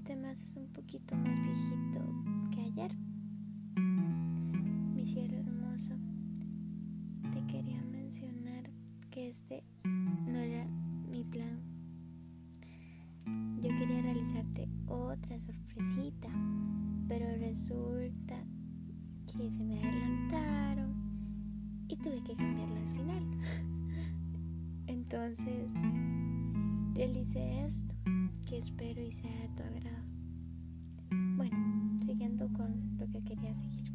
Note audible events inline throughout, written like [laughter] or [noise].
hoy te me haces un poquito más viejito que ayer. Mi cielo hermoso, te quería mencionar que este no era mi plan. Yo quería realizarte otra sorpresita, pero resulta que se me adelantaron y tuve que cambiarlo al final. [laughs] Entonces, realicé esto que espero y sea de tu agrado. Bueno, siguiendo con lo que quería seguir,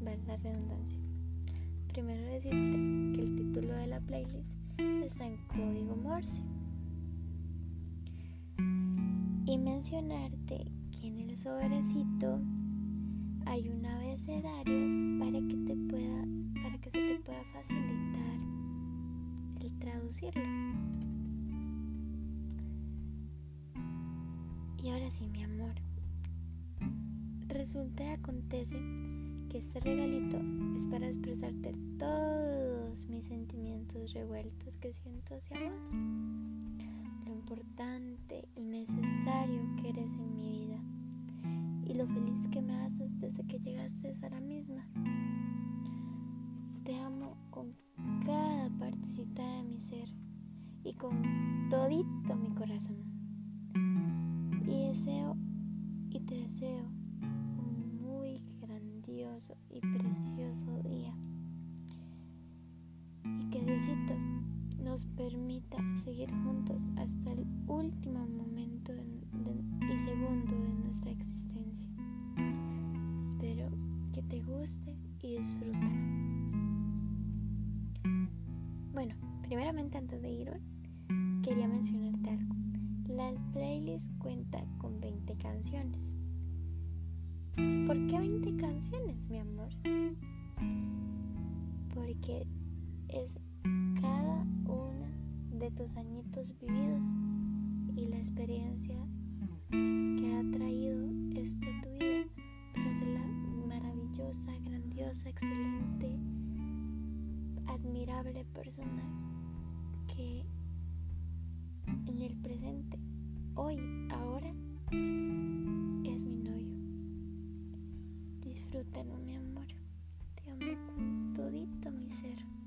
la redundancia. Primero decirte que el título de la playlist está en código Morse. Y mencionarte que en el sobrecito hay un abecedario para que te pueda para que se te pueda facilitar el traducirlo. Y ahora sí, mi amor. Resulta y acontece que este regalito es para expresarte todos mis sentimientos revueltos que siento hacia vos. Lo importante y necesario que eres en mi vida. Y lo feliz que me haces desde que llegaste a la misma. Te amo con cada partecita de mi ser y con todito mi corazón. Un muy grandioso y precioso día. Y que Diosito nos permita seguir juntos hasta el último momento y segundo de nuestra existencia. Espero que te guste y disfrútala. Bueno, primeramente antes de ir quería mencionarte algo. La playlist cuenta con 20 canciones. ¿Por qué 20 canciones, mi amor? Porque es cada una de tus añitos vividos y la experiencia que ha traído esto a tu vida tras la maravillosa, grandiosa, excelente, admirable persona que en el presente, hoy, ahora, disfrútalo, mi amor. Te amo con todito mi ser.